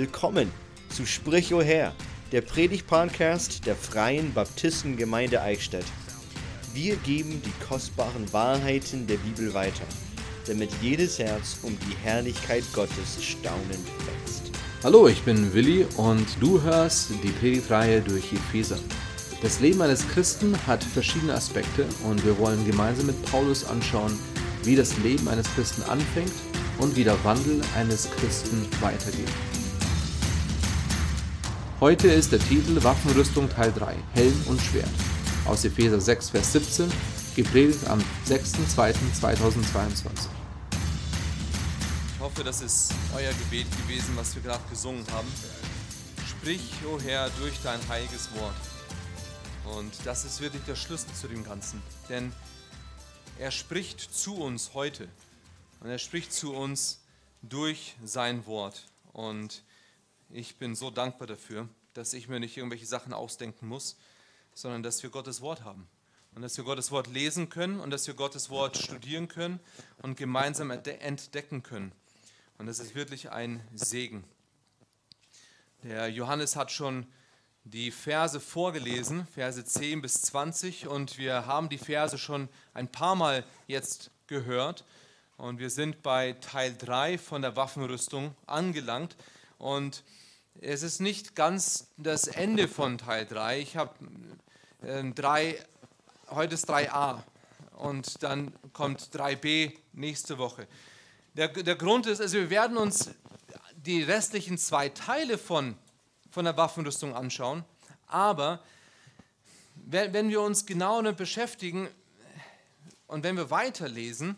Willkommen zu Sprich o Herr, der Predigt-Podcast der Freien Baptistengemeinde Eichstätt. Wir geben die kostbaren Wahrheiten der Bibel weiter, damit jedes Herz um die Herrlichkeit Gottes staunend wächst. Hallo, ich bin Willi und du hörst die Predigtreihe durch Epheser. Das Leben eines Christen hat verschiedene Aspekte und wir wollen gemeinsam mit Paulus anschauen, wie das Leben eines Christen anfängt und wie der Wandel eines Christen weitergeht. Heute ist der Titel Waffenrüstung Teil 3, Helm und Schwert aus Epheser 6, Vers 17, gepredigt am 6.2.2022. Ich hoffe, das ist euer Gebet gewesen, was wir gerade gesungen haben. Sprich, o oh Herr, durch dein heiliges Wort. Und das ist wirklich der Schlüssel zu dem Ganzen. Denn er spricht zu uns heute. Und er spricht zu uns durch sein Wort. Und ich bin so dankbar dafür, dass ich mir nicht irgendwelche Sachen ausdenken muss, sondern dass wir Gottes Wort haben. Und dass wir Gottes Wort lesen können und dass wir Gottes Wort studieren können und gemeinsam entdecken können. Und das ist wirklich ein Segen. Der Johannes hat schon die Verse vorgelesen, Verse 10 bis 20, und wir haben die Verse schon ein paar Mal jetzt gehört. Und wir sind bei Teil 3 von der Waffenrüstung angelangt. Und es ist nicht ganz das Ende von Teil 3. Ich habe äh, drei, heute ist 3a und dann kommt 3b nächste Woche. Der, der Grund ist, also wir werden uns die restlichen zwei Teile von, von der Waffenrüstung anschauen, aber wenn, wenn wir uns genau damit beschäftigen und wenn wir weiterlesen,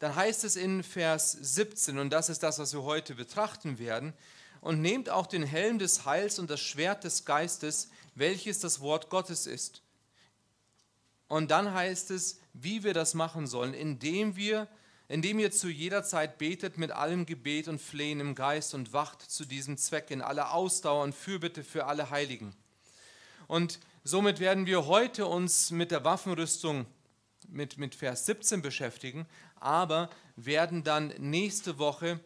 dann heißt es in Vers 17, und das ist das, was wir heute betrachten werden, und nehmt auch den Helm des Heils und das Schwert des Geistes, welches das Wort Gottes ist. Und dann heißt es, wie wir das machen sollen, indem wir, indem ihr zu jeder Zeit betet mit allem Gebet und Flehen im Geist und wacht zu diesem Zweck in aller Ausdauer und Fürbitte für alle Heiligen. Und somit werden wir heute uns mit der Waffenrüstung mit, mit Vers 17 beschäftigen, aber werden dann nächste Woche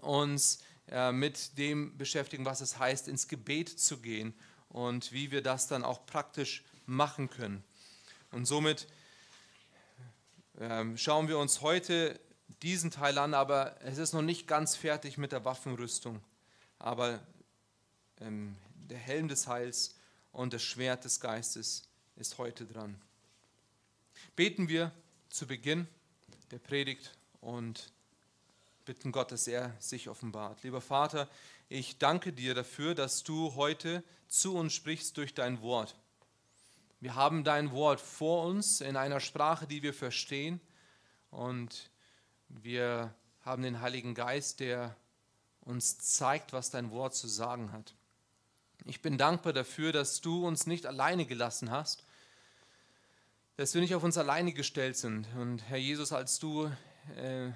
uns äh, mit dem beschäftigen, was es heißt, ins Gebet zu gehen und wie wir das dann auch praktisch machen können. Und somit ähm, schauen wir uns heute diesen Teil an, aber es ist noch nicht ganz fertig mit der Waffenrüstung. Aber ähm, der Helm des Heils und das Schwert des Geistes ist heute dran. Beten wir zu Beginn der Predigt und bitten Gott, dass er sich offenbart. Lieber Vater, ich danke dir dafür, dass du heute zu uns sprichst durch dein Wort. Wir haben dein Wort vor uns in einer Sprache, die wir verstehen und wir haben den Heiligen Geist, der uns zeigt, was dein Wort zu sagen hat. Ich bin dankbar dafür, dass du uns nicht alleine gelassen hast, dass wir nicht auf uns alleine gestellt sind. Und Herr Jesus, als du äh,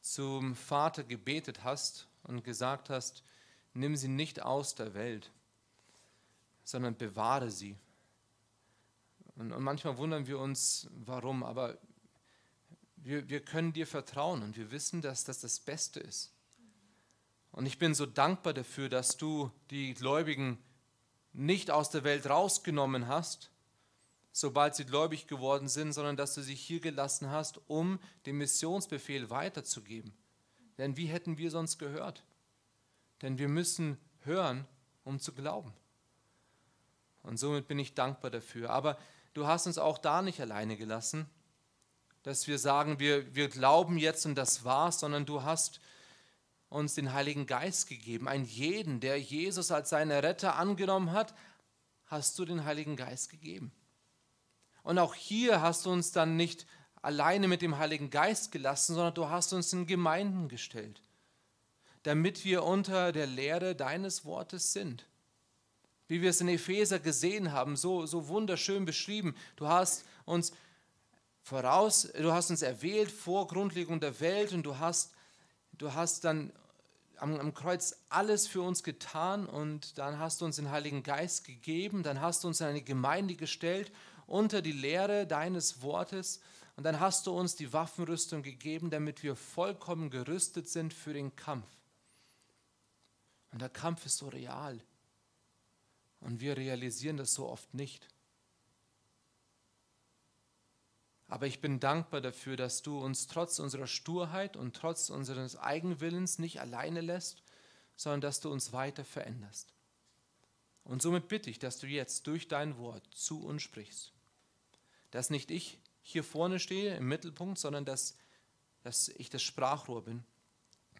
zum Vater gebetet hast und gesagt hast, nimm sie nicht aus der Welt, sondern bewahre sie. Und, und manchmal wundern wir uns, warum, aber wir, wir können dir vertrauen und wir wissen, dass das das Beste ist. Und ich bin so dankbar dafür, dass du die Gläubigen nicht aus der Welt rausgenommen hast, sobald sie gläubig geworden sind, sondern dass du sie hier gelassen hast, um den Missionsbefehl weiterzugeben. Denn wie hätten wir sonst gehört? Denn wir müssen hören, um zu glauben. Und somit bin ich dankbar dafür. Aber du hast uns auch da nicht alleine gelassen, dass wir sagen, wir, wir glauben jetzt und das war's, sondern du hast uns den Heiligen Geist gegeben. Ein jeden, der Jesus als seinen Retter angenommen hat, hast du den Heiligen Geist gegeben. Und auch hier hast du uns dann nicht alleine mit dem Heiligen Geist gelassen, sondern du hast uns in Gemeinden gestellt, damit wir unter der Lehre deines Wortes sind. Wie wir es in Epheser gesehen haben, so, so wunderschön beschrieben. Du hast uns voraus, du hast uns erwählt vor Grundlegung der Welt und du hast, du hast dann am, am, Kreuz alles für uns getan und dann hast du uns den Heiligen Geist gegeben, dann hast du uns in eine Gemeinde gestellt unter die Lehre deines Wortes und dann hast du uns die Waffenrüstung gegeben, damit wir vollkommen gerüstet sind für den Kampf. Und der Kampf ist so real. Und wir realisieren das so oft nicht. Aber ich bin dankbar dafür, dass du uns trotz unserer Sturheit und trotz unseres Eigenwillens nicht alleine lässt, sondern dass du uns weiter veränderst. Und somit bitte ich, dass du jetzt durch dein Wort zu uns sprichst. Dass nicht ich hier vorne stehe im Mittelpunkt, sondern dass, dass ich das Sprachrohr bin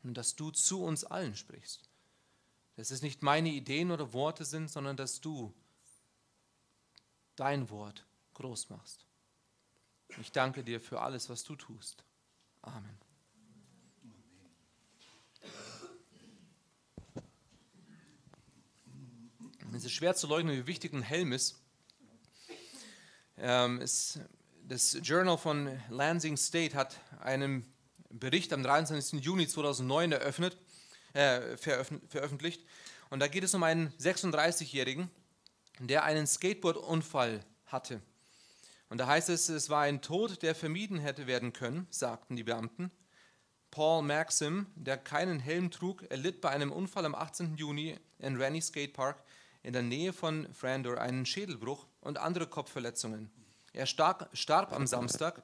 und dass du zu uns allen sprichst. Dass es nicht meine Ideen oder Worte sind, sondern dass du dein Wort groß machst. Ich danke dir für alles, was du tust. Amen. Es ist schwer zu leugnen, wie wichtig ein Helm ist. Ähm, es, das Journal von Lansing State hat einen Bericht am 23. Juni 2009 eröffnet, äh, veröffentlicht. Und da geht es um einen 36-Jährigen, der einen Skateboard-Unfall hatte. Und da heißt es, es war ein Tod, der vermieden hätte werden können, sagten die Beamten. Paul Maxim, der keinen Helm trug, erlitt bei einem Unfall am 18. Juni in Rennie Skate Park in der Nähe von Frandor einen Schädelbruch und andere Kopfverletzungen. Er starb, starb am Samstag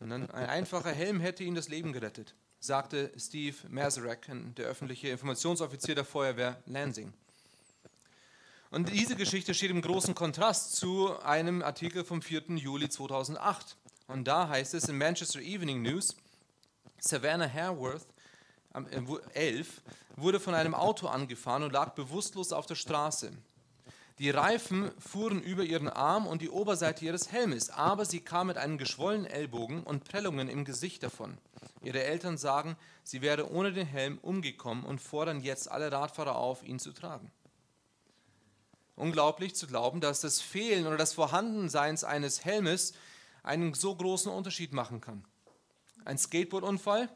und ein einfacher Helm hätte ihm das Leben gerettet, sagte Steve Mazurek, der öffentliche Informationsoffizier der Feuerwehr Lansing. Und diese Geschichte steht im großen Kontrast zu einem Artikel vom 4. Juli 2008. Und da heißt es in Manchester Evening News, Savannah Hareworth, 11, wurde von einem Auto angefahren und lag bewusstlos auf der Straße. Die Reifen fuhren über ihren Arm und die Oberseite ihres Helmes, aber sie kam mit einem geschwollenen Ellbogen und Prellungen im Gesicht davon. Ihre Eltern sagen, sie wäre ohne den Helm umgekommen und fordern jetzt alle Radfahrer auf, ihn zu tragen. Unglaublich zu glauben, dass das Fehlen oder das Vorhandenseins eines Helmes einen so großen Unterschied machen kann. Ein Skateboardunfall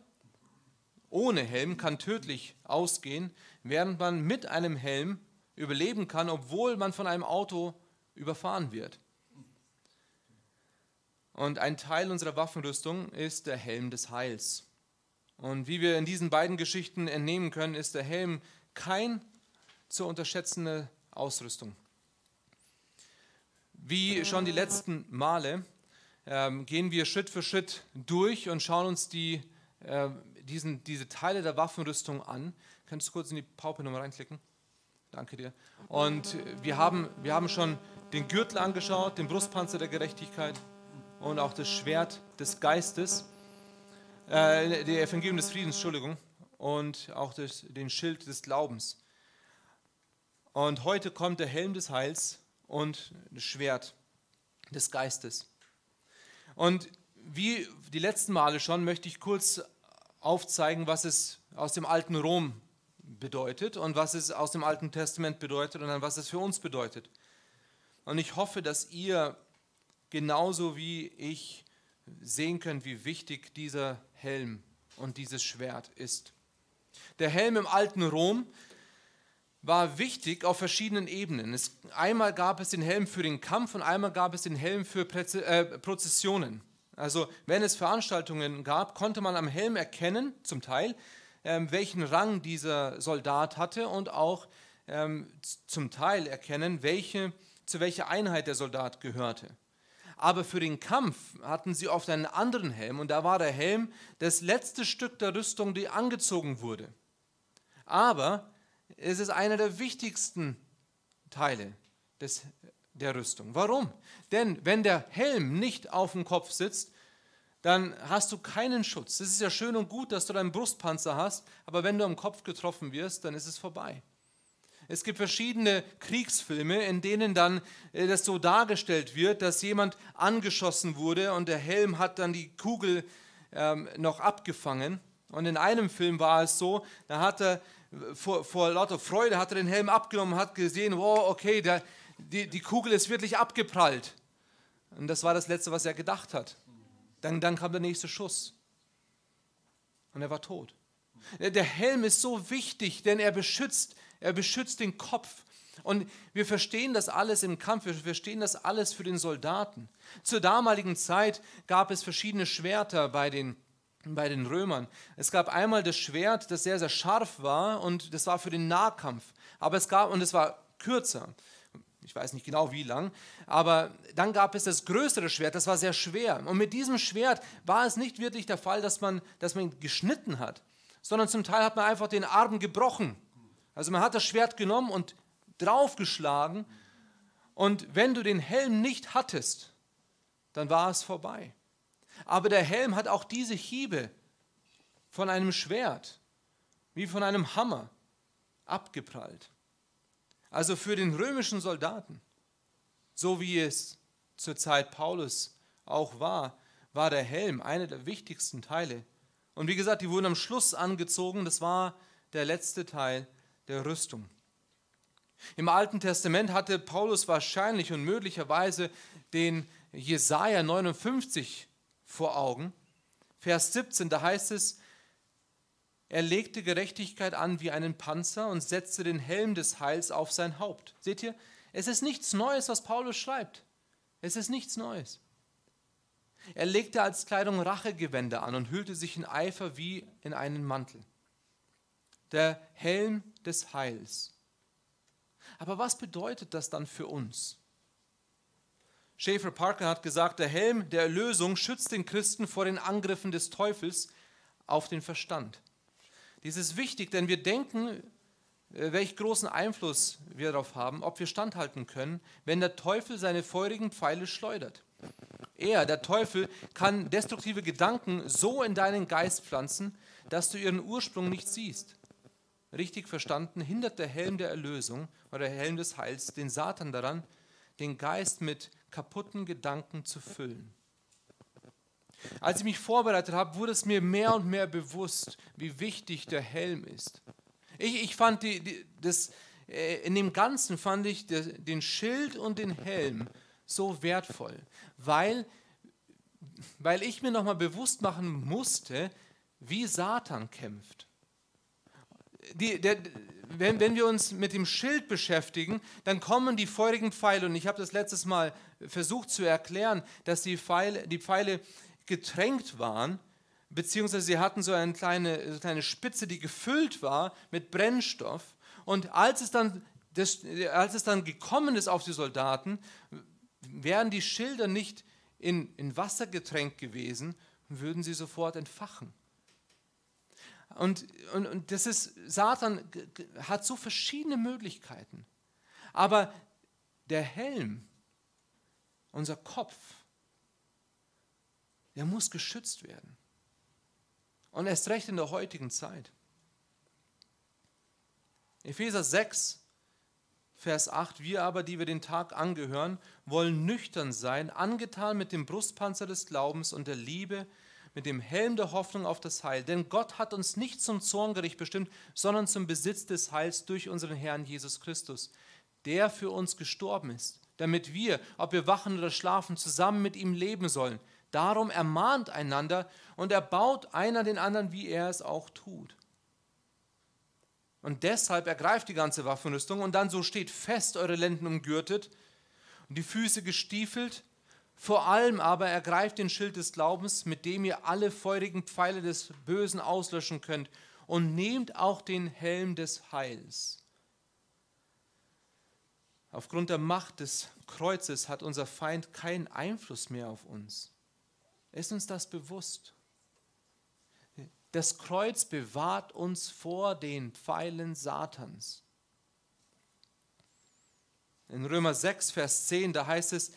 ohne Helm kann tödlich ausgehen, während man mit einem Helm überleben kann, obwohl man von einem Auto überfahren wird. Und ein Teil unserer Waffenrüstung ist der Helm des Heils. Und wie wir in diesen beiden Geschichten entnehmen können, ist der Helm kein zu unterschätzende Ausrüstung. Wie schon die letzten Male ähm, gehen wir Schritt für Schritt durch und schauen uns die, äh, diesen, diese Teile der Waffenrüstung an. Kannst du kurz in die PowerPoint reinklicken? Danke dir. Und wir haben, wir haben schon den Gürtel angeschaut, den Brustpanzer der Gerechtigkeit und auch das Schwert des Geistes, äh, der Evangelium des Friedens, Entschuldigung, und auch das, den Schild des Glaubens. Und heute kommt der Helm des Heils und das Schwert des Geistes. Und wie die letzten Male schon möchte ich kurz aufzeigen, was es aus dem alten Rom bedeutet und was es aus dem Alten Testament bedeutet und dann was es für uns bedeutet. Und ich hoffe, dass ihr genauso wie ich sehen könnt, wie wichtig dieser Helm und dieses Schwert ist. Der Helm im alten Rom war wichtig auf verschiedenen Ebenen. Es, einmal gab es den Helm für den Kampf und einmal gab es den Helm für Präze, äh, Prozessionen. Also wenn es Veranstaltungen gab, konnte man am Helm erkennen, zum Teil, welchen Rang dieser Soldat hatte und auch ähm, zum Teil erkennen, welche, zu welcher Einheit der Soldat gehörte. Aber für den Kampf hatten sie oft einen anderen Helm und da war der Helm das letzte Stück der Rüstung, die angezogen wurde. Aber es ist einer der wichtigsten Teile des, der Rüstung. Warum? Denn wenn der Helm nicht auf dem Kopf sitzt, dann hast du keinen Schutz. Es ist ja schön und gut, dass du deinen Brustpanzer hast, aber wenn du am Kopf getroffen wirst, dann ist es vorbei. Es gibt verschiedene Kriegsfilme, in denen dann äh, das so dargestellt wird, dass jemand angeschossen wurde und der Helm hat dann die Kugel ähm, noch abgefangen. Und in einem Film war es so, da hat er vor, vor lauter Freude hat er den Helm abgenommen, hat gesehen, wow, okay, der, die, die Kugel ist wirklich abgeprallt. Und das war das Letzte, was er gedacht hat. Dann, dann kam der nächste Schuss. Und er war tot. Der Helm ist so wichtig, denn er beschützt, er beschützt den Kopf. Und wir verstehen das alles im Kampf, wir verstehen das alles für den Soldaten. Zur damaligen Zeit gab es verschiedene Schwerter bei den bei den Römern. Es gab einmal das Schwert, das sehr, sehr scharf war und das war für den Nahkampf. Aber es gab, und es war kürzer. Ich weiß nicht genau wie lang, aber dann gab es das größere Schwert, das war sehr schwer. Und mit diesem Schwert war es nicht wirklich der Fall, dass man, dass man geschnitten hat, sondern zum Teil hat man einfach den Arm gebrochen. Also man hat das Schwert genommen und draufgeschlagen. Und wenn du den Helm nicht hattest, dann war es vorbei. Aber der Helm hat auch diese Hiebe von einem Schwert, wie von einem Hammer, abgeprallt. Also für den römischen Soldaten, so wie es zur Zeit Paulus auch war, war der Helm einer der wichtigsten Teile. Und wie gesagt, die wurden am Schluss angezogen, das war der letzte Teil der Rüstung. Im Alten Testament hatte Paulus wahrscheinlich und möglicherweise den Jesaja 59 vor Augen. Vers 17, da heißt es, er legte Gerechtigkeit an wie einen Panzer und setzte den Helm des Heils auf sein Haupt. Seht ihr, es ist nichts Neues, was Paulus schreibt. Es ist nichts Neues. Er legte als Kleidung Rachegewänder an und hüllte sich in Eifer wie in einen Mantel. Der Helm des Heils. Aber was bedeutet das dann für uns? Schaefer Parker hat gesagt, der Helm der Erlösung schützt den Christen vor den Angriffen des Teufels auf den Verstand. Dies ist wichtig, denn wir denken, äh, welch großen Einfluss wir darauf haben, ob wir standhalten können, wenn der Teufel seine feurigen Pfeile schleudert. Er, der Teufel, kann destruktive Gedanken so in deinen Geist pflanzen, dass du ihren Ursprung nicht siehst. Richtig verstanden, hindert der Helm der Erlösung oder der Helm des Heils den Satan daran, den Geist mit kaputten Gedanken zu füllen. Als ich mich vorbereitet habe, wurde es mir mehr und mehr bewusst, wie wichtig der Helm ist. Ich, ich fand die, die, das, äh, in dem Ganzen fand ich den Schild und den Helm so wertvoll, weil, weil ich mir nochmal bewusst machen musste, wie Satan kämpft. Die, der, wenn, wenn wir uns mit dem Schild beschäftigen, dann kommen die feurigen Pfeile, und ich habe das letztes Mal versucht zu erklären, dass die Pfeile, die Pfeile getränkt waren, beziehungsweise sie hatten so eine kleine, eine kleine Spitze, die gefüllt war mit Brennstoff. Und als es dann, das, als es dann gekommen ist auf die Soldaten, wären die Schilder nicht in, in Wasser getränkt gewesen, würden sie sofort entfachen. Und, und, und das ist, Satan hat so verschiedene Möglichkeiten. Aber der Helm, unser Kopf, der muss geschützt werden. Und erst recht in der heutigen Zeit. Epheser 6, Vers 8, wir aber, die wir den Tag angehören, wollen nüchtern sein, angetan mit dem Brustpanzer des Glaubens und der Liebe, mit dem Helm der Hoffnung auf das Heil. Denn Gott hat uns nicht zum Zorngericht bestimmt, sondern zum Besitz des Heils durch unseren Herrn Jesus Christus, der für uns gestorben ist, damit wir, ob wir wachen oder schlafen, zusammen mit ihm leben sollen. Darum ermahnt einander und erbaut einer den anderen, wie er es auch tut. Und deshalb ergreift die ganze Waffenrüstung und dann so steht fest eure Lenden umgürtet und die Füße gestiefelt. Vor allem aber ergreift den Schild des Glaubens, mit dem ihr alle feurigen Pfeile des Bösen auslöschen könnt und nehmt auch den Helm des Heils. Aufgrund der Macht des Kreuzes hat unser Feind keinen Einfluss mehr auf uns. Ist uns das bewusst? Das Kreuz bewahrt uns vor den Pfeilen Satans. In Römer 6, Vers 10, da heißt es,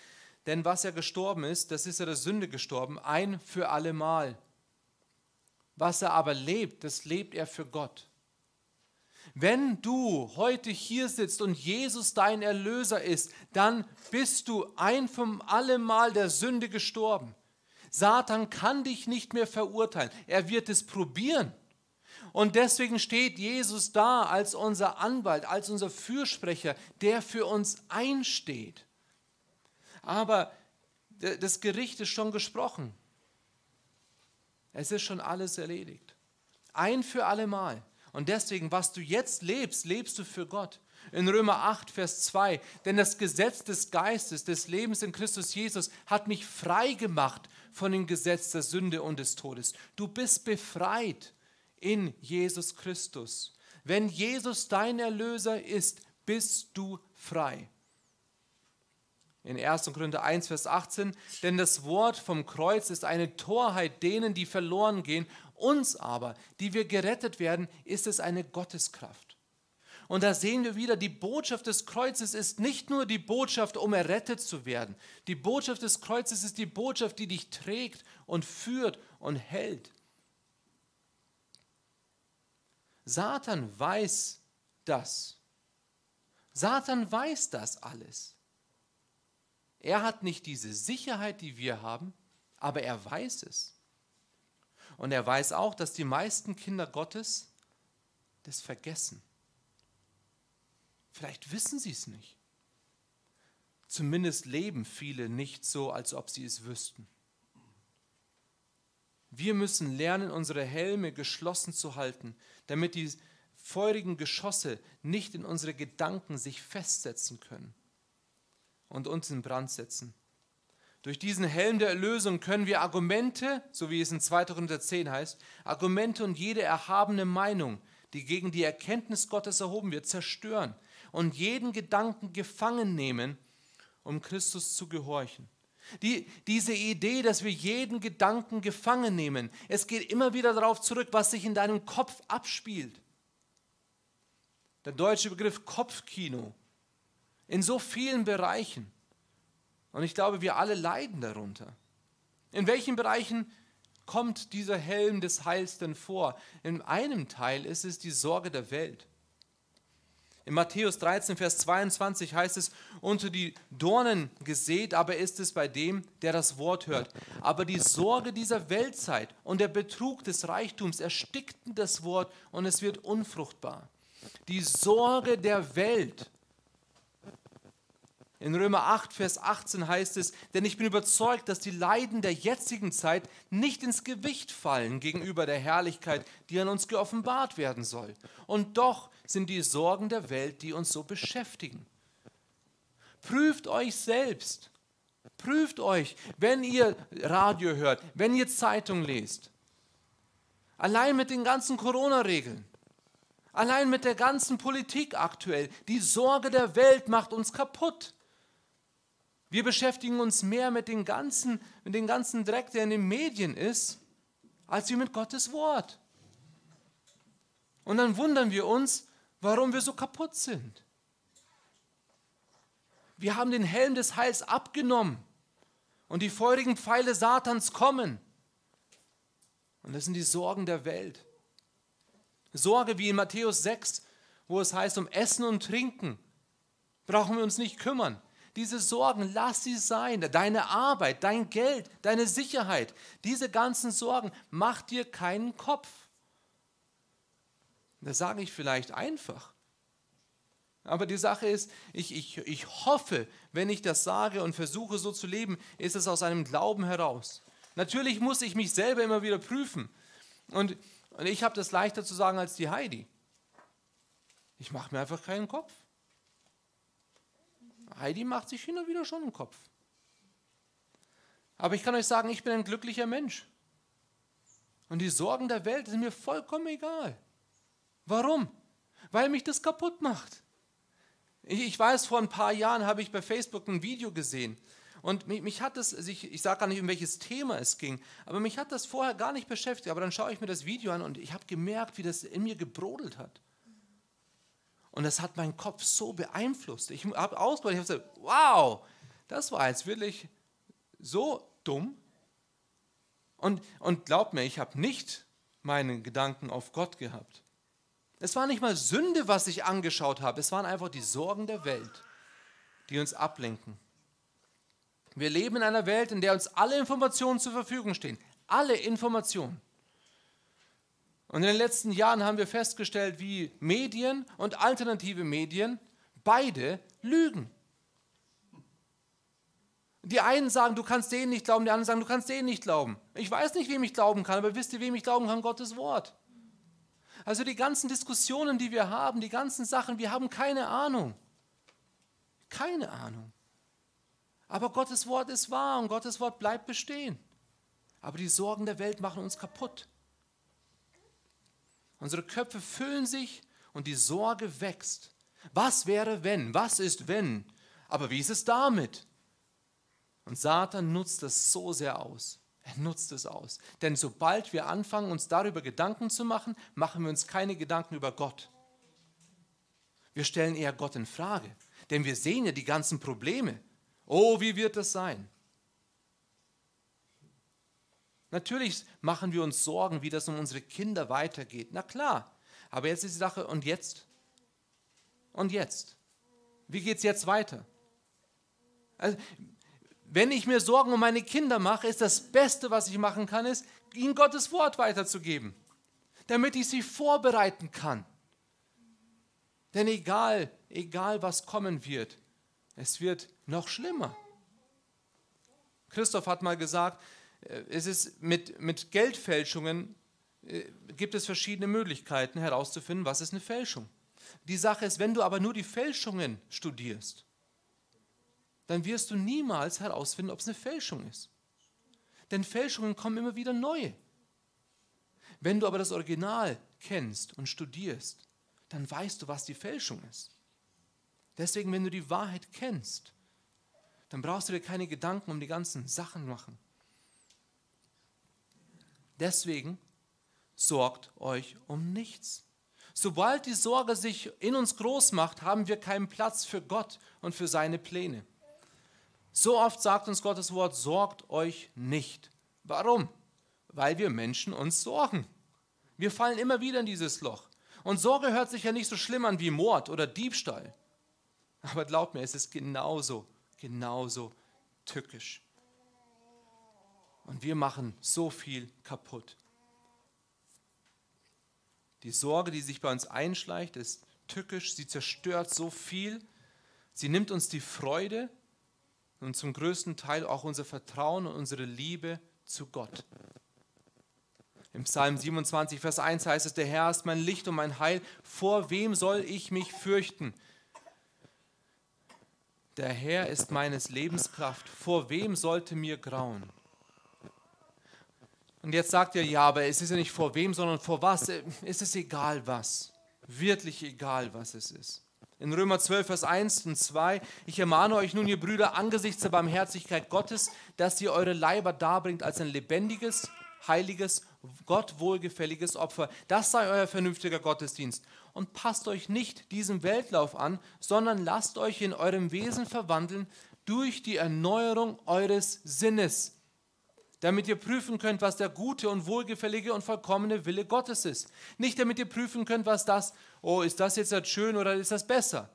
denn was er gestorben ist, das ist er der Sünde gestorben, ein für allemal. Was er aber lebt, das lebt er für Gott. Wenn du heute hier sitzt und Jesus dein Erlöser ist, dann bist du ein für allemal der Sünde gestorben. Satan kann dich nicht mehr verurteilen. Er wird es probieren. Und deswegen steht Jesus da als unser Anwalt, als unser Fürsprecher, der für uns einsteht. Aber das Gericht ist schon gesprochen. Es ist schon alles erledigt. Ein für allemal. Und deswegen, was du jetzt lebst, lebst du für Gott. in Römer 8, Vers 2. Denn das Gesetz des Geistes, des Lebens in Christus Jesus hat mich frei gemacht von dem Gesetz der Sünde und des Todes. Du bist befreit in Jesus Christus. Wenn Jesus dein Erlöser ist, bist du frei. In 1. Korinther 1, Vers 18, denn das Wort vom Kreuz ist eine Torheit denen, die verloren gehen, uns aber, die wir gerettet werden, ist es eine Gotteskraft. Und da sehen wir wieder, die Botschaft des Kreuzes ist nicht nur die Botschaft, um errettet zu werden. Die Botschaft des Kreuzes ist die Botschaft, die dich trägt und führt und hält. Satan weiß das. Satan weiß das alles. Er hat nicht diese Sicherheit, die wir haben, aber er weiß es. Und er weiß auch, dass die meisten Kinder Gottes das vergessen. Vielleicht wissen sie es nicht. Zumindest leben viele nicht so, als ob sie es wüssten. Wir müssen lernen, unsere Helme geschlossen zu halten, damit die feurigen Geschosse nicht in unsere Gedanken sich festsetzen können und uns in Brand setzen. Durch diesen Helm der Erlösung können wir Argumente, so wie es in 2. Korinther 10 heißt, Argumente und jede erhabene Meinung, die gegen die Erkenntnis Gottes erhoben wird, zerstören und jeden Gedanken gefangen nehmen, um Christus zu gehorchen. Die, diese Idee, dass wir jeden Gedanken gefangen nehmen, es geht immer wieder darauf zurück, was sich in deinem Kopf abspielt. Der deutsche Begriff Kopfkino in so vielen Bereichen. Und ich glaube, wir alle leiden darunter. In welchen Bereichen kommt dieser Helm des Heils denn vor? In einem Teil ist es die Sorge der Welt. In Matthäus 13, Vers 22 heißt es, unter die Dornen gesät, aber ist es bei dem, der das Wort hört. Aber die Sorge dieser Weltzeit und der Betrug des Reichtums erstickten das Wort und es wird unfruchtbar. Die Sorge der Welt in Römer 8, Vers 18 heißt es, denn ich bin überzeugt, dass die Leiden der jetzigen Zeit nicht ins Gewicht fallen gegenüber der Herrlichkeit, die an uns geoffenbart werden soll. Und doch sind die Sorgen der Welt, die uns so beschäftigen. Prüft euch selbst. Prüft euch, wenn ihr Radio hört, wenn ihr Zeitung lest. Allein mit den ganzen Corona-Regeln. Allein mit der ganzen Politik aktuell. Die Sorge der Welt macht uns kaputt. Wir beschäftigen uns mehr mit dem ganzen, mit dem ganzen Dreck, der in den Medien ist, als wir mit Gottes Wort. Und dann wundern wir uns, warum wir so kaputt sind. Wir haben den Helm des Heils abgenommen und die feurigen Pfeile Satans kommen. Und das sind die Sorgen der Welt. Sorge wie in Matthäus 6, wo es heißt, um Essen und Trinken brauchen wir uns nicht kümmern. Diese Sorgen, lass sie sein. Deine Arbeit, dein Geld, deine Sicherheit, diese ganzen Sorgen, mach dir keinen Kopf. Das sage ich vielleicht einfach. Aber die Sache ist, ich, ich, ich hoffe, wenn ich das sage und versuche so zu leben, ist es aus einem Glauben heraus. Natürlich muss ich mich selber immer wieder prüfen. Und, und ich habe das leichter zu sagen als die Heidi. Ich mache mir einfach keinen Kopf. Heidi macht sich hin und wieder schon einen Kopf. Aber ich kann euch sagen, ich bin ein glücklicher Mensch. Und die Sorgen der Welt sind mir vollkommen egal. Warum? Weil mich das kaputt macht. Ich, weiß, vor ein paar Jahren habe ich bei Facebook ein Video gesehen. Und mich, mich hat das, ich, ich sage gar nicht, um welches Thema es ging, aber mich hat das vorher gar nicht beschäftigt. Aber dann schaue ich mir das Video an und ich habe gemerkt, wie das in mir gebrodelt hat. Und das hat meinen Kopf so beeinflusst. Ich habe ausgehört, ich habe gesagt, wow, das war jetzt wirklich so dumm. Und, und glaubt mir, ich habe nicht meine Gedanken auf Gott gehabt. Es war nicht mal Sünde, was ich angeschaut habe. Es waren einfach die Sorgen der Welt, die uns ablenken. Wir leben in einer Welt, in der uns alle Informationen zur Verfügung stehen. Alle Informationen. Und in den letzten Jahren haben wir festgestellt, wie Medien und alternative Medien beide lügen. Die einen sagen, du kannst denen nicht glauben, die anderen sagen, du kannst denen nicht glauben. Ich weiß nicht, wem ich glauben kann, aber wisst ihr, wem ich glauben kann? Gottes Wort. Also die ganzen Diskussionen, die wir haben, die ganzen Sachen, wir haben keine Ahnung. Keine Ahnung. Aber Gottes Wort ist wahr und Gottes Wort bleibt bestehen. Aber die Sorgen der Welt machen uns kaputt. Unsere Köpfe füllen sich und die Sorge wächst. Was wäre, wenn? Was ist, wenn? Aber wie ist es damit? Und Satan nutzt das so sehr aus. Er nutzt es aus. Denn sobald wir anfangen, uns darüber Gedanken zu machen, machen wir uns keine Gedanken über Gott. Wir stellen eher Gott in Frage. Denn wir sehen ja die ganzen Probleme. Oh, wie wird das sein? Natürlich machen wir uns Sorgen, wie das um unsere Kinder weitergeht. Na klar. Aber jetzt ist die Sache, und jetzt? Und jetzt? Wie geht es jetzt weiter? Also, wenn ich mir Sorgen um meine Kinder mache, ist das Beste, was ich machen kann, ist, ihnen Gottes Wort weiterzugeben, damit ich sie vorbereiten kann. Denn egal, egal was kommen wird, es wird noch schlimmer. Christoph hat mal gesagt, äh, es ist mit, mit Geldfälschungen äh, gibt es verschiedene Möglichkeiten herauszufinden, was ist eine Fälschung. Die Sache ist, wenn du aber nur die Fälschungen studierst, dann wirst du niemals herausfinden, ob es eine Fälschung ist. Denn Fälschungen kommen immer wieder neue. Wenn du aber das Original kennst und studierst, dann weißt du, was die Fälschung ist. Deswegen, wenn du die Wahrheit kennst, dann brauchst du dir keine Gedanken um die ganzen Sachen machen. Deswegen sorgt euch um nichts. Sobald die Sorge sich in uns groß macht, haben wir keinen Platz für Gott und für seine Pläne. So oft sagt uns Gottes Wort, sorgt euch nicht. Warum? Weil wir Menschen uns sorgen. Wir fallen immer wieder in dieses Loch. Und Sorge hört sich ja nicht so schlimm an wie Mord oder Diebstahl. Aber glaubt mir, es ist genauso, genauso tückisch. Und wir machen so viel kaputt. Die Sorge, die sich bei uns einschleicht, ist tückisch. Sie zerstört so viel. Sie nimmt uns die Freude und zum größten Teil auch unser Vertrauen und unsere Liebe zu Gott. Im Psalm 27, Vers 1 heißt es, der Herr ist mein Licht und mein Heil, vor wem soll ich mich fürchten? Der Herr ist meines Lebens Kraft, vor wem sollte mir grauen? Und jetzt sagt ihr, ja, aber es ist ja nicht vor wem, sondern vor was. Es ist egal was, wirklich egal was es ist. In Römer 12, Vers 1 und 2, ich ermahne euch nun, ihr Brüder, angesichts der Barmherzigkeit Gottes, dass ihr eure Leiber darbringt als ein lebendiges, heiliges, Gott wohlgefälliges Opfer. Das sei euer vernünftiger Gottesdienst. Und passt euch nicht diesem Weltlauf an, sondern lasst euch in eurem Wesen verwandeln durch die Erneuerung eures Sinnes damit ihr prüfen könnt, was der gute und wohlgefällige und vollkommene Wille Gottes ist. Nicht damit ihr prüfen könnt, was das, oh, ist das jetzt schön oder ist das besser?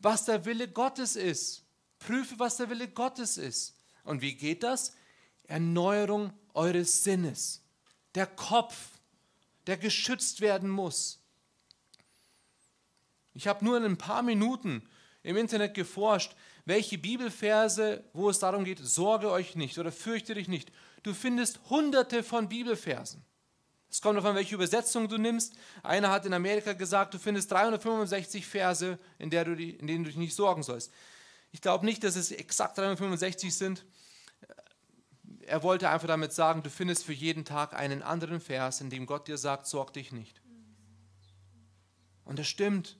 Was der Wille Gottes ist. Prüfe, was der Wille Gottes ist. Und wie geht das? Erneuerung eures Sinnes. Der Kopf, der geschützt werden muss. Ich habe nur in ein paar Minuten im Internet geforscht, welche Bibelverse, wo es darum geht, sorge euch nicht oder fürchte dich nicht Du findest hunderte von Bibelversen. Es kommt an, welche Übersetzung du nimmst. Einer hat in Amerika gesagt, du findest 365 Verse, in, der du die, in denen du dich nicht sorgen sollst. Ich glaube nicht, dass es exakt 365 sind. Er wollte einfach damit sagen, du findest für jeden Tag einen anderen Vers, in dem Gott dir sagt, sorg dich nicht. Und das stimmt.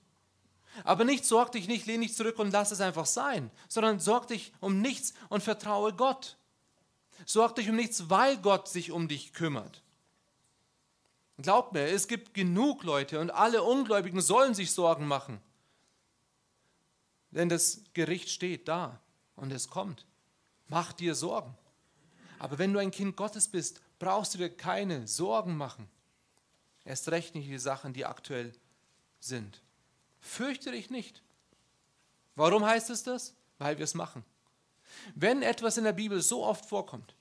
Aber nicht sorg dich nicht, lehn dich zurück und lass es einfach sein, sondern sorg dich um nichts und vertraue Gott. Sorg dich um nichts, weil Gott sich um dich kümmert. Glaub mir, es gibt genug Leute und alle Ungläubigen sollen sich Sorgen machen. Denn das Gericht steht da und es kommt. Mach dir Sorgen. Aber wenn du ein Kind Gottes bist, brauchst du dir keine Sorgen machen. Erst recht nicht die Sachen, die aktuell sind. Fürchte dich nicht. Warum heißt es das? Weil wir es machen. Wenn etwas in der Bibel so oft vorkommt,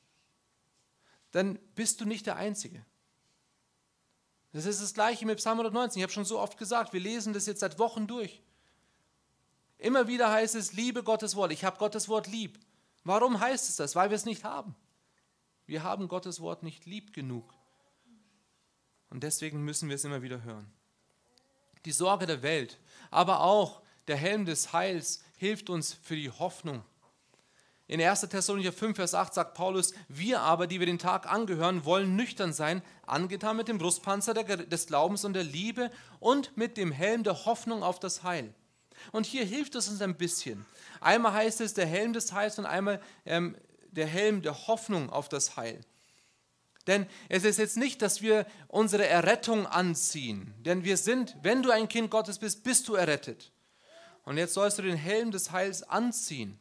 dann bist du nicht der Einzige. Das ist das gleiche mit Psalm 119. Ich habe schon so oft gesagt, wir lesen das jetzt seit Wochen durch. Immer wieder heißt es, liebe Gottes Wort. Ich habe Gottes Wort lieb. Warum heißt es das? Weil wir es nicht haben. Wir haben Gottes Wort nicht lieb genug. Und deswegen müssen wir es immer wieder hören. die Sorge der Welt, aber auch der Helm des Heils hilft uns für die Hoffnung. In 1. Thessalonicher 5, Vers 8 sagt Paulus, wir aber, die wir den Tag angehören, wollen nüchtern sein, angetan mit dem Brustpanzer des Glaubens und der Liebe und mit dem Helm der Hoffnung auf das Heil. Und hier hilft es uns ein bisschen. Einmal heißt es der Helm des Heils und einmal ähm, der Helm der Hoffnung auf das Heil. Denn es ist jetzt nicht, dass wir unsere Errettung anziehen. Denn wir sind, wenn du ein Kind Gottes bist, bist du errettet. Und jetzt sollst du den Helm des Heils anziehen.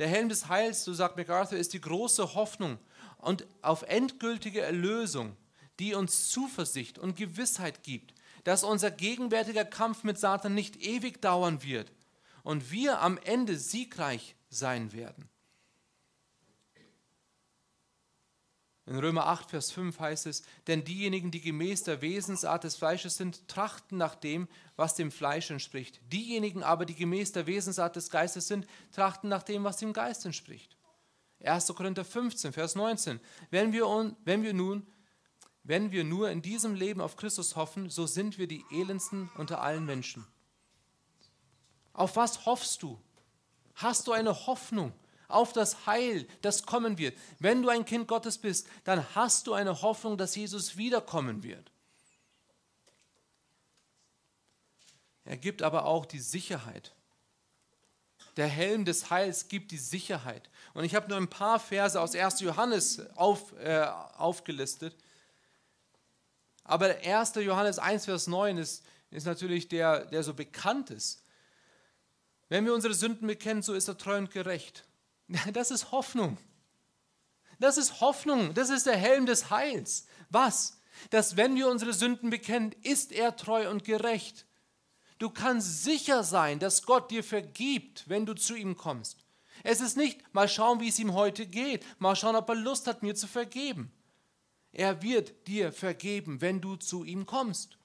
Der Helm des Heils, so sagt MacArthur, ist die große Hoffnung und auf endgültige Erlösung, die uns Zuversicht und Gewissheit gibt, dass unser gegenwärtiger Kampf mit Satan nicht ewig dauern wird und wir am Ende siegreich sein werden. In Römer 8, Vers 5 heißt es, denn diejenigen, die gemäß der Wesensart des Fleisches sind, trachten nach dem, was dem Fleisch entspricht. Diejenigen aber, die gemäß der Wesensart des Geistes sind, trachten nach dem, was dem Geist entspricht. 1. Korinther 15, Vers 19. Wenn wir, wenn wir nun, wenn wir nur in diesem Leben auf Christus hoffen, so sind wir die elendsten unter allen Menschen. Auf was hoffst du? Hast du eine Hoffnung? Auf das Heil, das kommen wird. Wenn du ein Kind Gottes bist, dann hast du eine Hoffnung, dass Jesus wiederkommen wird. Er gibt aber auch die Sicherheit. Der Helm des Heils gibt die Sicherheit. Und ich habe nur ein paar Verse aus 1. Johannes auf, äh, aufgelistet. Aber 1. Johannes 1, Vers 9 ist, ist natürlich der, der so bekannt ist. Wenn wir unsere Sünden bekennen, so ist er treu und gerecht. Das ist Hoffnung. Das ist Hoffnung. Das ist der Helm des Heils. Was? Dass wenn wir unsere Sünden bekennen, ist er treu und gerecht. Du kannst sicher sein, dass Gott dir vergibt, wenn du zu ihm kommst. Es ist nicht, mal schauen, wie es ihm heute geht, mal schauen, ob er Lust hat, mir zu vergeben. Er wird dir vergeben, wenn du zu ihm kommst.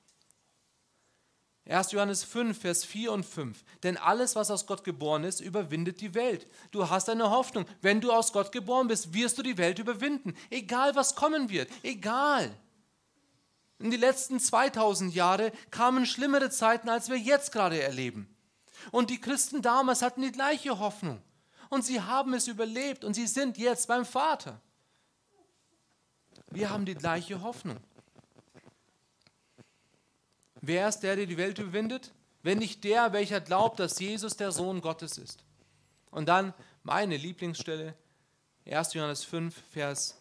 1. Johannes 5, Vers 4 und 5. Denn alles, was aus Gott geboren ist, überwindet die Welt. Du hast eine Hoffnung. Wenn du aus Gott geboren bist, wirst du die Welt überwinden. Egal, was kommen wird. Egal. In die letzten 2000 Jahre kamen schlimmere Zeiten, als wir jetzt gerade erleben. Und die Christen damals hatten die gleiche Hoffnung. Und sie haben es überlebt und sie sind jetzt beim Vater. Wir haben die gleiche Hoffnung. Wer ist der, der die Welt überwindet? Wenn nicht der, welcher glaubt, dass Jesus der Sohn Gottes ist. Und dann meine Lieblingsstelle, 1. Johannes 5, Vers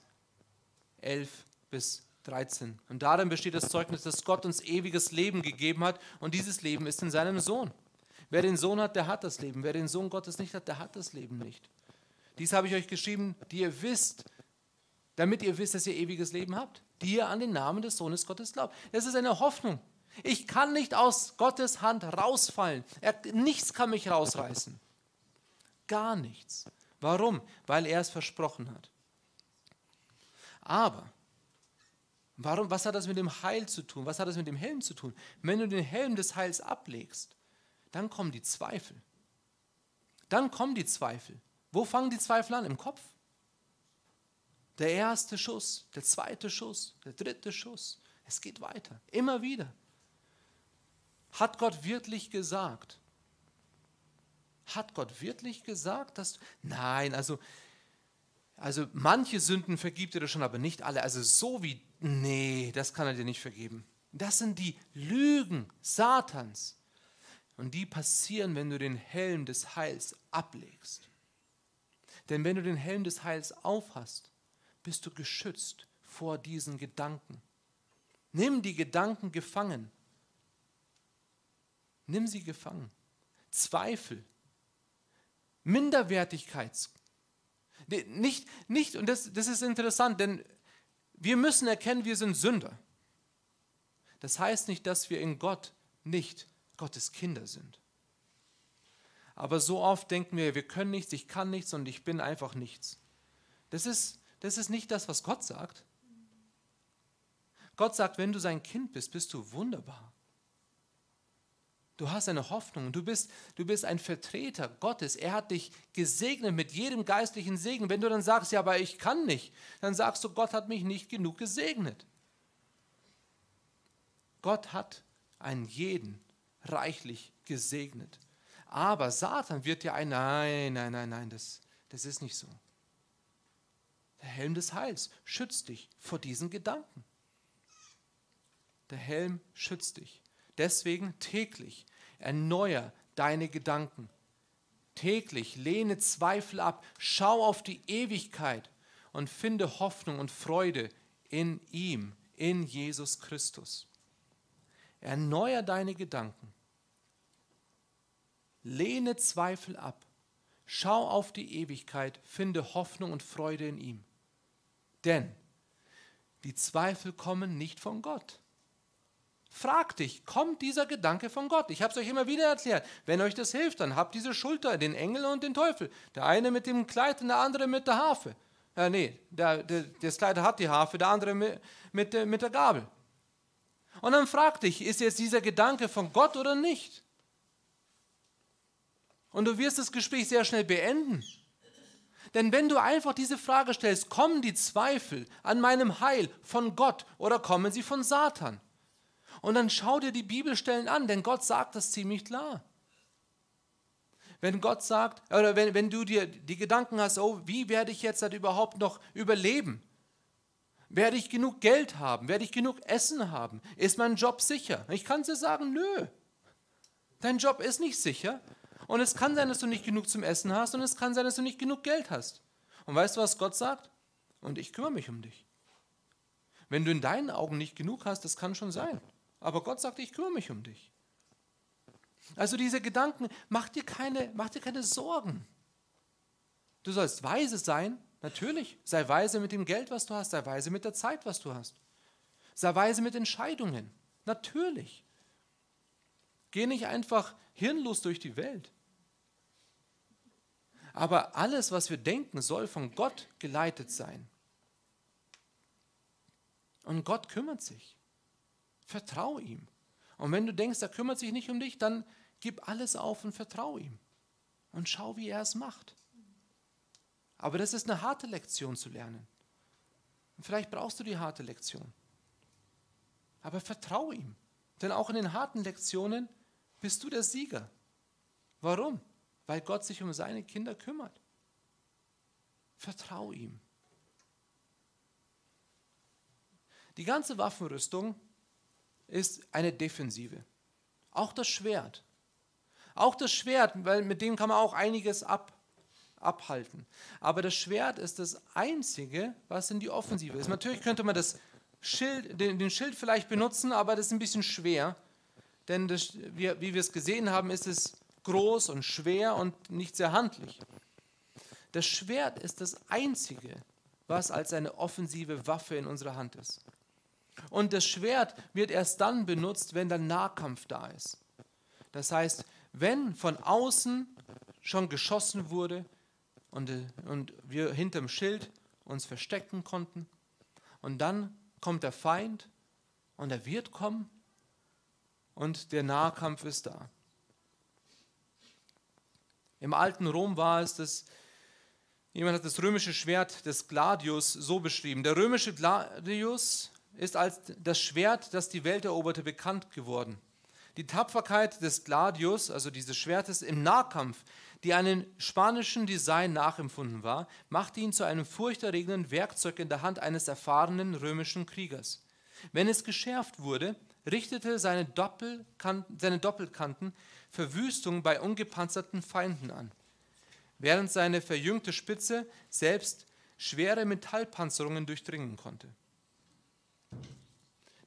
11 bis 13. Und darin besteht das Zeugnis, dass Gott uns ewiges Leben gegeben hat und dieses Leben ist in seinem Sohn. Wer den Sohn hat, der hat das Leben. Wer den Sohn Gottes nicht hat, der hat das Leben nicht. Dies habe ich euch geschrieben, die ihr wisst, damit ihr wisst, dass ihr ewiges Leben habt, die ihr an den Namen des Sohnes Gottes glaubt. Das ist eine Hoffnung. Ich kann nicht aus Gottes Hand rausfallen. Er, nichts kann mich rausreißen. Gar nichts. Warum? Weil er es versprochen hat. Aber, warum, was hat das mit dem Heil zu tun? Was hat das mit dem Helm zu tun? Wenn du den Helm des Heils ablegst, dann kommen die Zweifel. Dann kommen die Zweifel. Wo fangen die Zweifel an? Im Kopf. Der erste Schuss, der zweite Schuss, der dritte Schuss. Es geht weiter. Immer wieder. Hat Gott wirklich gesagt? Hat Gott wirklich gesagt, dass. Nein, also, also manche Sünden vergibt er schon, aber nicht alle. Also so wie. Nee, das kann er dir nicht vergeben. Das sind die Lügen Satans. Und die passieren, wenn du den Helm des Heils ablegst. Denn wenn du den Helm des Heils aufhast, bist du geschützt vor diesen Gedanken. Nimm die Gedanken gefangen Nimm sie gefangen. Zweifel. Minderwertigkeits. Nicht, nicht und das, das ist interessant, denn wir müssen erkennen, wir sind Sünder. Das heißt nicht, dass wir in Gott nicht Gottes Kinder sind. Aber so oft denken wir, wir können nichts, ich kann nichts und ich bin einfach nichts. Das ist, das ist nicht das, was Gott sagt. Gott sagt, wenn du sein Kind bist, bist du wunderbar. Du hast eine Hoffnung. Du bist, du bist ein Vertreter Gottes. Er hat dich gesegnet mit jedem geistlichen Segen. Wenn du dann sagst, ja, aber ich kann nicht, dann sagst du, Gott hat mich nicht genug gesegnet. Gott hat einen jeden reichlich gesegnet. Aber Satan wird dir ein, nein, nein, nein, nein, das, das ist nicht so. Der Helm des Heils schützt dich vor diesen Gedanken. Der Helm schützt dich. Deswegen täglich erneuer deine Gedanken. Täglich lehne Zweifel ab, schau auf die Ewigkeit und finde Hoffnung und Freude in ihm, in Jesus Christus. Erneuer deine Gedanken. Lehne Zweifel ab. Schau auf die Ewigkeit, finde Hoffnung und Freude in ihm. Denn die Zweifel kommen nicht von Gott. Frag dich, kommt dieser Gedanke von Gott? Ich habe es euch immer wieder erklärt. Wenn euch das hilft, dann habt diese Schulter, den Engel und den Teufel. Der eine mit dem Kleid und der andere mit der Harfe. Äh, nee, der, der, das Kleid hat die Harfe, der andere mit, mit, mit der Gabel. Und dann frag dich, ist jetzt dieser Gedanke von Gott oder nicht? Und du wirst das Gespräch sehr schnell beenden. Denn wenn du einfach diese Frage stellst, kommen die Zweifel an meinem Heil von Gott oder kommen sie von Satan? Und dann schau dir die Bibelstellen an, denn Gott sagt das ziemlich klar. Wenn Gott sagt, oder wenn, wenn du dir die Gedanken hast, oh, wie werde ich jetzt das überhaupt noch überleben? Werde ich genug Geld haben? Werde ich genug Essen haben? Ist mein Job sicher? Ich kann dir sagen, nö. Dein Job ist nicht sicher. Und es kann sein, dass du nicht genug zum Essen hast und es kann sein, dass du nicht genug Geld hast. Und weißt du, was Gott sagt? Und ich kümmere mich um dich. Wenn du in deinen Augen nicht genug hast, das kann schon sein. Aber Gott sagt, ich kümmere mich um dich. Also diese Gedanken, mach dir keine, mach dir keine Sorgen. Du sollst weise sein, natürlich. Sei weise mit dem Geld, was du hast. Sei weise mit der Zeit, was du hast. Sei weise mit Entscheidungen. Natürlich. Geh nicht einfach hirnlos durch die Welt. Aber alles, was wir denken, soll von Gott geleitet sein. Und Gott kümmert sich. Vertrau ihm. Und wenn du denkst, er kümmert sich nicht um dich, dann gib alles auf und vertrau ihm. Und schau, wie er es macht. Aber das ist eine harte Lektion zu lernen. Und vielleicht brauchst du die harte Lektion. Aber vertrau ihm. Denn auch in den harten Lektionen bist du der Sieger. Warum? Weil Gott sich um seine Kinder kümmert. Vertrau ihm. Die ganze Waffenrüstung ist eine Defensive. Auch das Schwert. Auch das Schwert, weil mit dem kann man auch einiges ab, abhalten. Aber das Schwert ist das Einzige, was in die Offensive ist. Natürlich könnte man das Schild, den, den Schild vielleicht benutzen, aber das ist ein bisschen schwer. Denn das, wie, wie wir es gesehen haben, ist es groß und schwer und nicht sehr handlich. Das Schwert ist das Einzige, was als eine offensive Waffe in unserer Hand ist. Und das Schwert wird erst dann benutzt, wenn der Nahkampf da ist. Das heißt, wenn von außen schon geschossen wurde und, und wir hinterm Schild uns verstecken konnten und dann kommt der Feind und er wird kommen und der Nahkampf ist da. Im alten Rom war es das, jemand hat das römische Schwert des Gladius so beschrieben. Der römische Gladius ist als das Schwert, das die Welt eroberte, bekannt geworden. Die Tapferkeit des Gladius, also dieses Schwertes im Nahkampf, die einem spanischen Design nachempfunden war, machte ihn zu einem furchterregenden Werkzeug in der Hand eines erfahrenen römischen Kriegers. Wenn es geschärft wurde, richtete seine, Doppelkanten, seine Doppelkanten Verwüstung bei ungepanzerten Feinden an, während seine verjüngte Spitze selbst schwere Metallpanzerungen durchdringen konnte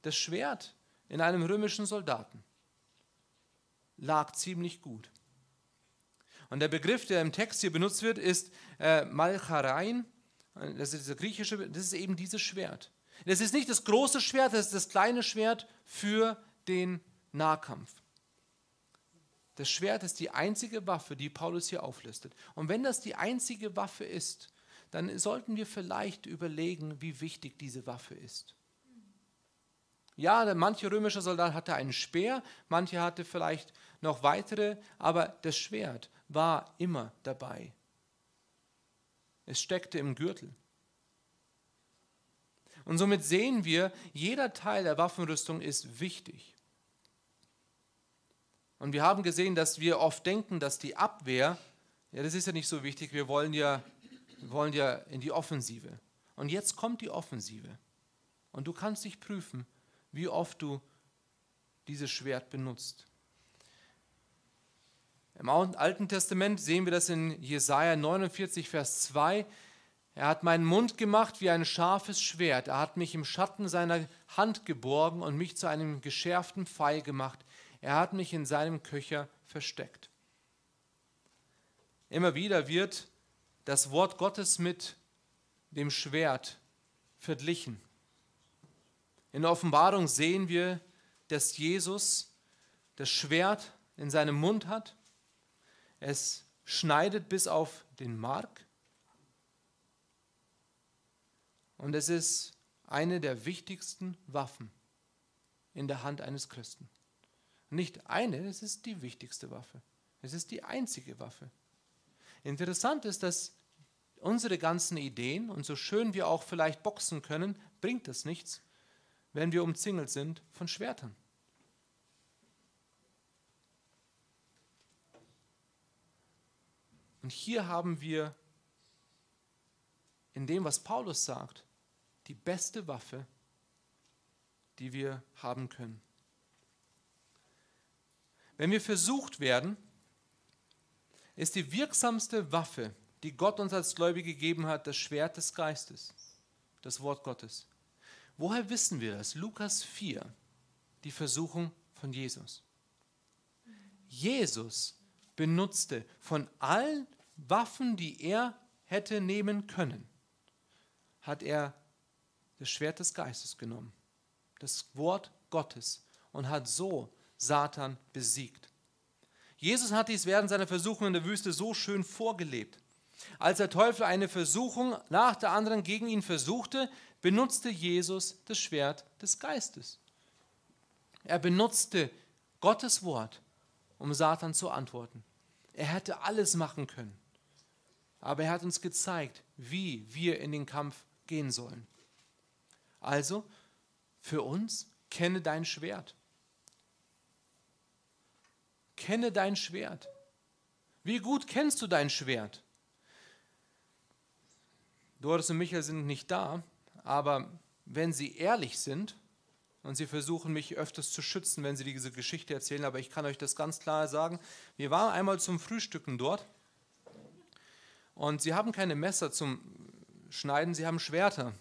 das Schwert in einem römischen Soldaten lag ziemlich gut. Und der Begriff, der im Text hier benutzt wird, ist äh, Malcharein. Das ist, griechische, das ist eben dieses Schwert. Das ist nicht das große Schwert, das ist das kleine Schwert für den Nahkampf. Das Schwert ist die einzige Waffe, die Paulus hier auflistet. Und wenn das die einzige Waffe ist, dann sollten wir vielleicht überlegen, wie wichtig diese Waffe ist. Ja, manche römische Soldat hatte einen Speer, manche hatte vielleicht noch weitere, aber das Schwert war immer dabei. Es steckte im Gürtel. Und somit sehen wir, jeder Teil der Waffenrüstung ist wichtig. Und wir haben gesehen, dass wir oft denken, dass die Abwehr, ja, das ist ja nicht so wichtig, wir wollen ja, wir wollen ja in die Offensive. Und jetzt kommt die Offensive. Und du kannst dich prüfen, wie oft du dieses Schwert benutzt. Im Alten Testament sehen wir das in Jesaja 49, Vers 2. Er hat meinen Mund gemacht wie ein scharfes Schwert. Er hat mich im Schatten seiner Hand geborgen und mich zu einem geschärften Pfeil gemacht. Er hat mich in seinem Köcher versteckt. Immer wieder wird das Wort Gottes mit dem Schwert verglichen. In der Offenbarung sehen wir, dass Jesus das Schwert in seinem Mund hat. Es schneidet bis auf den Mark. Und es ist eine der wichtigsten Waffen in der Hand eines Christen. Nicht eine, es ist die wichtigste Waffe. Es ist die einzige Waffe. Interessant ist, dass unsere ganzen Ideen, und so schön wir auch vielleicht boxen können, bringt das nichts, wenn wir umzingelt sind von Schwertern. Und hier haben wir in dem, was Paulus sagt, die beste Waffe, die wir haben können. Wenn wir versucht werden, ist die wirksamste Waffe, die Gott uns als Gläubige gegeben hat, das Schwert des Geistes, das Wort Gottes. Woher wissen wir das? Lukas 4, die Versuchung von Jesus. Jesus benutzte von allen Waffen, die er hätte nehmen können, hat er das Schwert des Geistes genommen, das Wort Gottes und hat so Satan besiegt. Jesus hat dies während seiner Versuchung in der Wüste so schön vorgelebt. Als der Teufel eine Versuchung nach der anderen gegen ihn versuchte, benutzte Jesus das Schwert des Geistes. Er benutzte Gottes Wort, um Satan zu antworten. Er hätte alles machen können. Aber er hat uns gezeigt, wie wir in den Kampf gehen sollen. Also, für uns, kenne dein Schwert. Kenne dein Schwert. Wie gut kennst du dein Schwert? Doris und Michael sind nicht da, aber wenn sie ehrlich sind, und sie versuchen mich öfters zu schützen, wenn sie diese Geschichte erzählen, aber ich kann euch das ganz klar sagen. Wir waren einmal zum Frühstücken dort und sie haben keine Messer zum Schneiden, sie haben Schwerter.